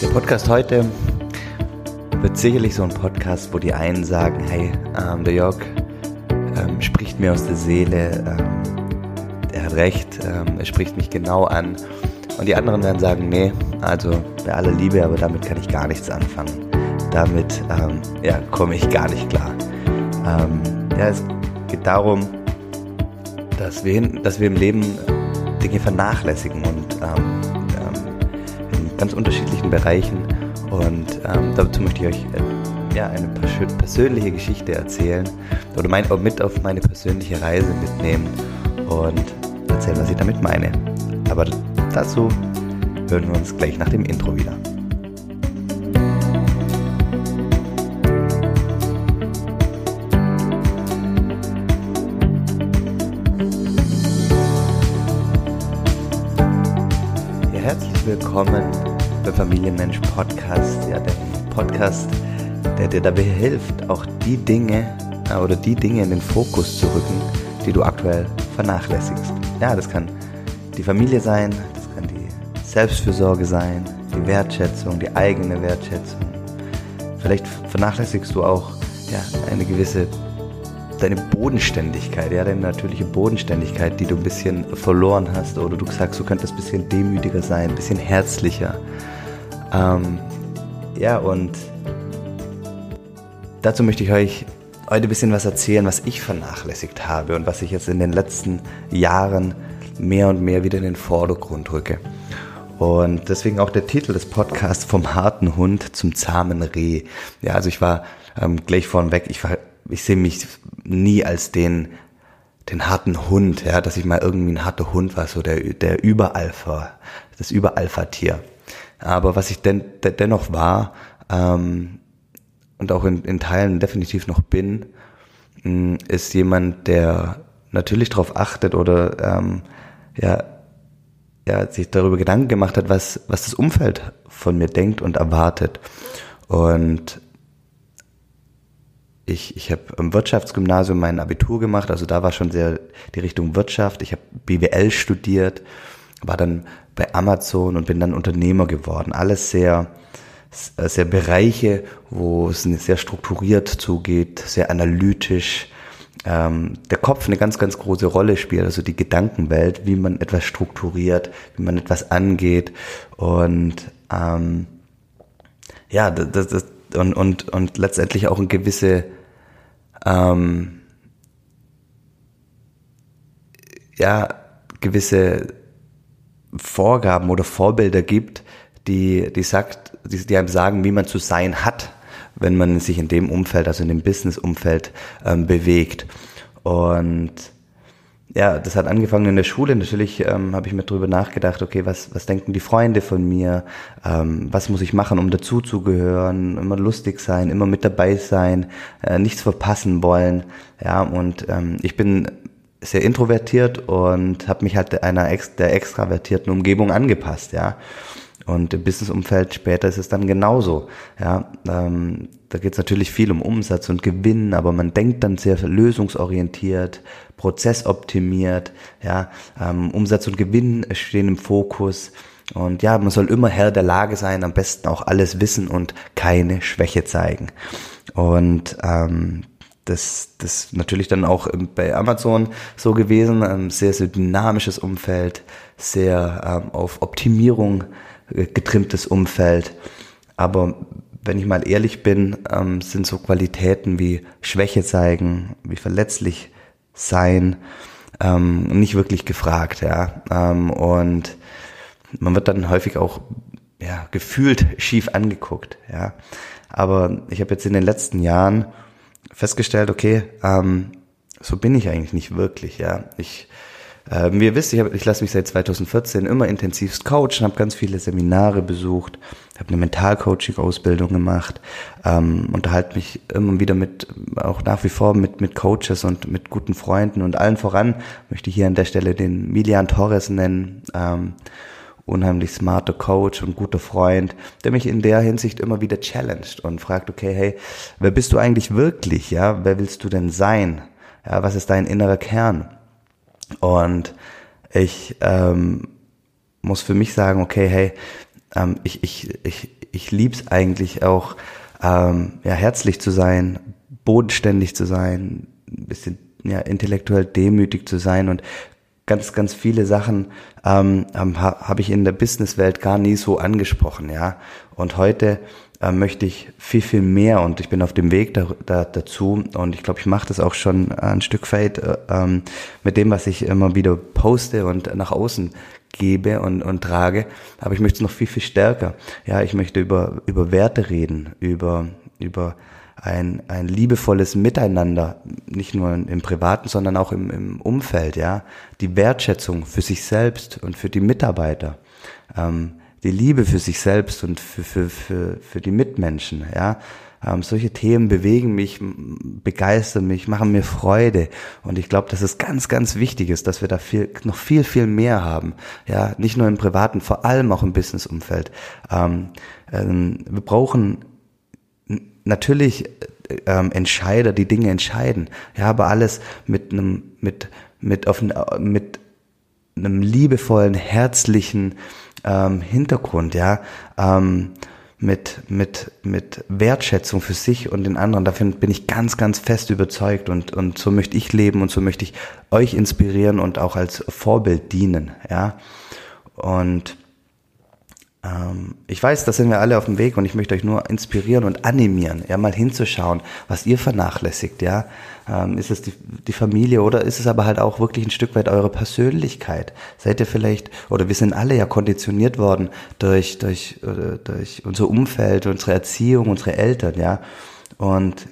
Der Podcast heute wird sicherlich so ein Podcast, wo die einen sagen, hey, ähm, der Jörg ähm, spricht mir aus der Seele, ähm, er hat recht, ähm, er spricht mich genau an. Und die anderen werden sagen, nee, also bei aller Liebe, aber damit kann ich gar nichts anfangen. Damit ähm, ja, komme ich gar nicht klar. Ähm, ja, es geht darum, dass wir, dass wir im Leben Dinge vernachlässigen und ähm, ganz unterschiedlichen Bereichen. Und ähm, dazu möchte ich euch äh, ja, eine persönliche Geschichte erzählen oder mein, mit auf meine persönliche Reise mitnehmen und erzählen, was ich damit meine. Aber dazu hören wir uns gleich nach dem Intro wieder. willkommen beim Familienmensch Podcast, ja, der Podcast, der dir dabei hilft, auch die Dinge äh, oder die Dinge in den Fokus zu rücken, die du aktuell vernachlässigst. Ja, das kann die Familie sein, das kann die Selbstfürsorge sein, die Wertschätzung, die eigene Wertschätzung. Vielleicht vernachlässigst du auch ja, eine gewisse deine Bodenständigkeit, ja, deine natürliche Bodenständigkeit, die du ein bisschen verloren hast, oder du sagst, du könntest ein bisschen demütiger sein, ein bisschen herzlicher. Ähm, ja, und dazu möchte ich euch heute ein bisschen was erzählen, was ich vernachlässigt habe und was ich jetzt in den letzten Jahren mehr und mehr wieder in den Vordergrund rücke. Und deswegen auch der Titel des Podcasts vom harten Hund zum zahmen Reh. Ja, also ich war ähm, gleich vornweg, ich ich sehe mich nie als den, den harten Hund, ja, dass ich mal irgendwie ein harter Hund war, so der, der Überalpha, das Überalpha-Tier. Aber was ich denn, dennoch war, ähm, und auch in, in Teilen definitiv noch bin, mh, mm, ist jemand, der natürlich darauf achtet oder ähm, ja, ja, sich darüber Gedanken gemacht hat, was, was das Umfeld von mir denkt und erwartet. Und ich, ich habe im Wirtschaftsgymnasium mein Abitur gemacht, also da war schon sehr die Richtung Wirtschaft. Ich habe BWL studiert, war dann bei Amazon und bin dann Unternehmer geworden. Alles sehr, sehr Bereiche, wo es sehr strukturiert zugeht, sehr analytisch. Ähm, der Kopf eine ganz, ganz große Rolle spielt, also die Gedankenwelt, wie man etwas strukturiert, wie man etwas angeht und ähm, ja, das, das, und, und, und letztendlich auch eine gewisse ähm, ja, gewisse Vorgaben oder Vorbilder gibt, die, die sagt, die, die einem sagen, wie man zu sein hat, wenn man sich in dem Umfeld, also in dem Business-Umfeld ähm, bewegt. Und ja, das hat angefangen in der Schule. Natürlich ähm, habe ich mir drüber nachgedacht, okay, was, was denken die Freunde von mir? Ähm, was muss ich machen, um dazuzugehören? Immer lustig sein, immer mit dabei sein, äh, nichts verpassen wollen. Ja, und ähm, ich bin sehr introvertiert und habe mich halt einer ex der extravertierten Umgebung angepasst, ja. Und im Businessumfeld später ist es dann genauso. Ja, ähm, da geht es natürlich viel um Umsatz und Gewinn, aber man denkt dann sehr lösungsorientiert, prozessoptimiert. Ja, ähm, Umsatz und Gewinn stehen im Fokus. Und ja, man soll immer Herr der Lage sein, am besten auch alles wissen und keine Schwäche zeigen. Und ähm, das, das natürlich dann auch bei Amazon so gewesen, ein sehr, sehr dynamisches Umfeld, sehr ähm, auf Optimierung getrimmtes Umfeld. Aber wenn ich mal ehrlich bin, ähm, sind so Qualitäten wie Schwäche zeigen, wie verletzlich sein, ähm, nicht wirklich gefragt, ja. Ähm, und man wird dann häufig auch ja, gefühlt schief angeguckt, ja. Aber ich habe jetzt in den letzten Jahren festgestellt, okay, ähm, so bin ich eigentlich nicht wirklich, ja. Ich ähm, wie ihr wisst, ich, hab, ich lasse mich seit 2014 immer intensivst coachen, habe ganz viele Seminare besucht, habe eine Mentalcoaching-Ausbildung gemacht, ähm, unterhalte mich immer wieder mit, auch nach wie vor mit, mit Coaches und mit guten Freunden und allen voran möchte ich hier an der Stelle den Milian Torres nennen, ähm, unheimlich smarter Coach und guter Freund, der mich in der Hinsicht immer wieder challenged und fragt, okay, hey, wer bist du eigentlich wirklich, ja, wer willst du denn sein, ja, was ist dein innerer Kern? Und ich ähm, muss für mich sagen, okay, hey, ähm, ich, ich, ich, ich lieb's eigentlich auch, ähm, ja, herzlich zu sein, bodenständig zu sein, ein bisschen ja, intellektuell demütig zu sein und ganz, ganz viele Sachen ähm, habe hab ich in der Businesswelt gar nie so angesprochen, ja. Und heute äh, möchte ich viel, viel mehr und ich bin auf dem Weg da, da, dazu und ich glaube, ich mache das auch schon ein Stück weit äh, ähm, mit dem, was ich immer wieder poste und nach außen gebe und, und trage, aber ich möchte es noch viel, viel stärker. Ja, ich möchte über, über Werte reden, über, über ein, ein liebevolles Miteinander, nicht nur im Privaten, sondern auch im, im Umfeld, ja. Die Wertschätzung für sich selbst und für die Mitarbeiter. Ähm, die Liebe für sich selbst und für, für, für, für die Mitmenschen, ja. Ähm, solche Themen bewegen mich, begeistern mich, machen mir Freude. Und ich glaube, dass es ganz, ganz wichtig ist, dass wir da viel, noch viel, viel mehr haben. Ja, nicht nur im privaten, vor allem auch im Businessumfeld. Ähm, ähm, wir brauchen natürlich ähm, Entscheider, die Dinge entscheiden. Ja, aber alles mit einem, mit, mit, auf, mit einem liebevollen, herzlichen ähm, Hintergrund, ja, ähm, mit, mit, mit Wertschätzung für sich und den anderen. Dafür bin ich ganz, ganz fest überzeugt und, und so möchte ich leben und so möchte ich euch inspirieren und auch als Vorbild dienen, ja. Und ich weiß, da sind wir alle auf dem Weg und ich möchte euch nur inspirieren und animieren, ja, mal hinzuschauen, was ihr vernachlässigt, ja. Ähm, ist es die, die Familie oder ist es aber halt auch wirklich ein Stück weit eure Persönlichkeit? Seid ihr vielleicht, oder wir sind alle ja konditioniert worden durch, durch, durch unser Umfeld, unsere Erziehung, unsere Eltern, ja. Und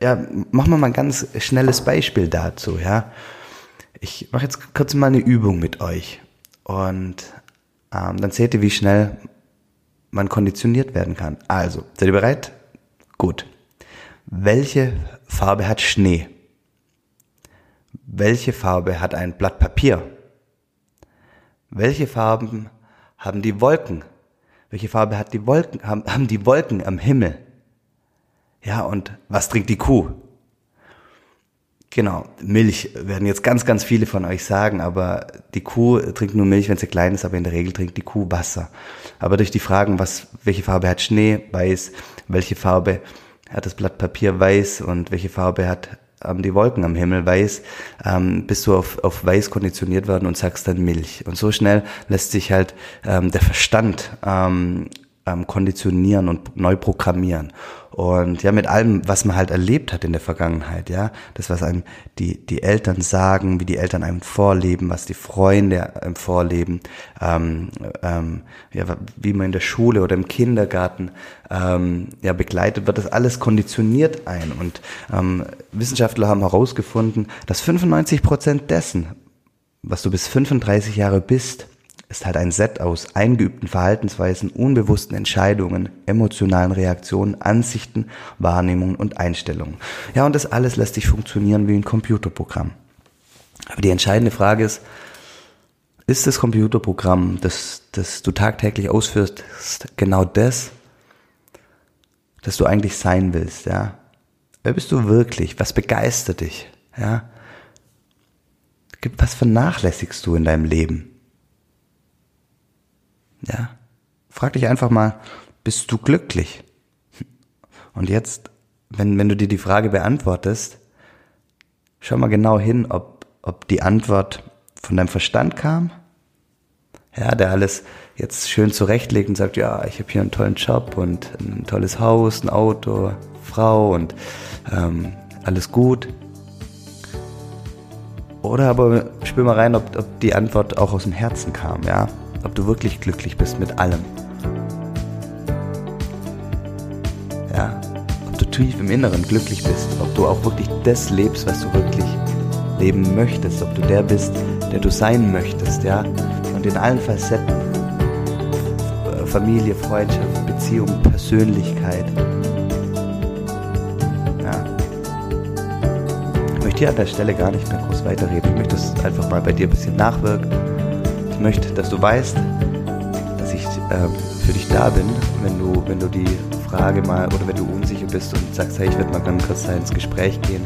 ja, machen wir mal ein ganz schnelles Beispiel dazu, ja. Ich mache jetzt kurz mal eine Übung mit euch. Und ähm, dann seht ihr, wie schnell man konditioniert werden kann. Also, seid ihr bereit? Gut. Welche Farbe hat Schnee? Welche Farbe hat ein Blatt Papier? Welche Farben haben die Wolken? Welche Farbe hat die Wolken, haben, haben die Wolken am Himmel? Ja, und was trinkt die Kuh? Genau, Milch werden jetzt ganz, ganz viele von euch sagen, aber die Kuh trinkt nur Milch, wenn sie klein ist, aber in der Regel trinkt die Kuh Wasser. Aber durch die Fragen, was, welche Farbe hat Schnee, weiß, welche Farbe hat das Blatt Papier? Weiß. Und welche Farbe hat ähm, die Wolken am Himmel? Weiß, ähm, bist du auf, auf weiß konditioniert worden und sagst dann Milch. Und so schnell lässt sich halt ähm, der Verstand ähm, ähm, konditionieren und neu programmieren. Und ja, mit allem, was man halt erlebt hat in der Vergangenheit, ja, das, was einem die, die Eltern sagen, wie die Eltern einem vorleben, was die Freunde einem vorleben, ähm, ähm, ja, wie man in der Schule oder im Kindergarten ähm, ja, begleitet wird, das alles konditioniert ein. Und ähm, Wissenschaftler haben herausgefunden, dass 95 Prozent dessen, was du bis 35 Jahre bist, ist halt ein Set aus eingeübten Verhaltensweisen, unbewussten Entscheidungen, emotionalen Reaktionen, Ansichten, Wahrnehmungen und Einstellungen. Ja, und das alles lässt sich funktionieren wie ein Computerprogramm. Aber die entscheidende Frage ist, ist das Computerprogramm, das, das du tagtäglich ausführst, genau das, das du eigentlich sein willst, ja? Wer bist du wirklich? Was begeistert dich, ja? Was vernachlässigst du in deinem Leben? Ja. Frag dich einfach mal, bist du glücklich? Und jetzt, wenn, wenn du dir die Frage beantwortest, schau mal genau hin, ob, ob die Antwort von deinem Verstand kam. Ja, der alles jetzt schön zurechtlegt und sagt, ja, ich habe hier einen tollen Job und ein tolles Haus, ein Auto, Frau und ähm, alles gut. Oder aber spür mal rein, ob, ob die Antwort auch aus dem Herzen kam, ja ob du wirklich glücklich bist mit allem. Ja, ob du tief im Inneren glücklich bist, ob du auch wirklich das lebst, was du wirklich leben möchtest, ob du der bist, der du sein möchtest, ja, und in allen Facetten, Familie, Freundschaft, Beziehung, Persönlichkeit. Ja. Ich möchte hier an der Stelle gar nicht mehr groß weiterreden. Ich möchte es einfach mal bei dir ein bisschen nachwirken möchte, dass du weißt, dass ich äh, für dich da bin, wenn du, wenn du die Frage mal oder wenn du unsicher bist und sagst, hey, ich würde mal ganz kurz ins Gespräch gehen.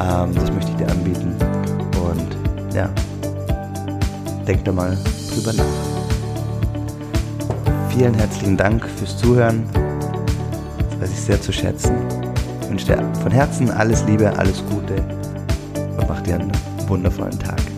Ähm, das möchte ich dir anbieten. Und ja, denk da mal drüber nach. vielen herzlichen Dank fürs Zuhören. Das weiß ich sehr zu schätzen. Ich wünsche dir von Herzen alles Liebe, alles Gute und mach dir einen wundervollen Tag.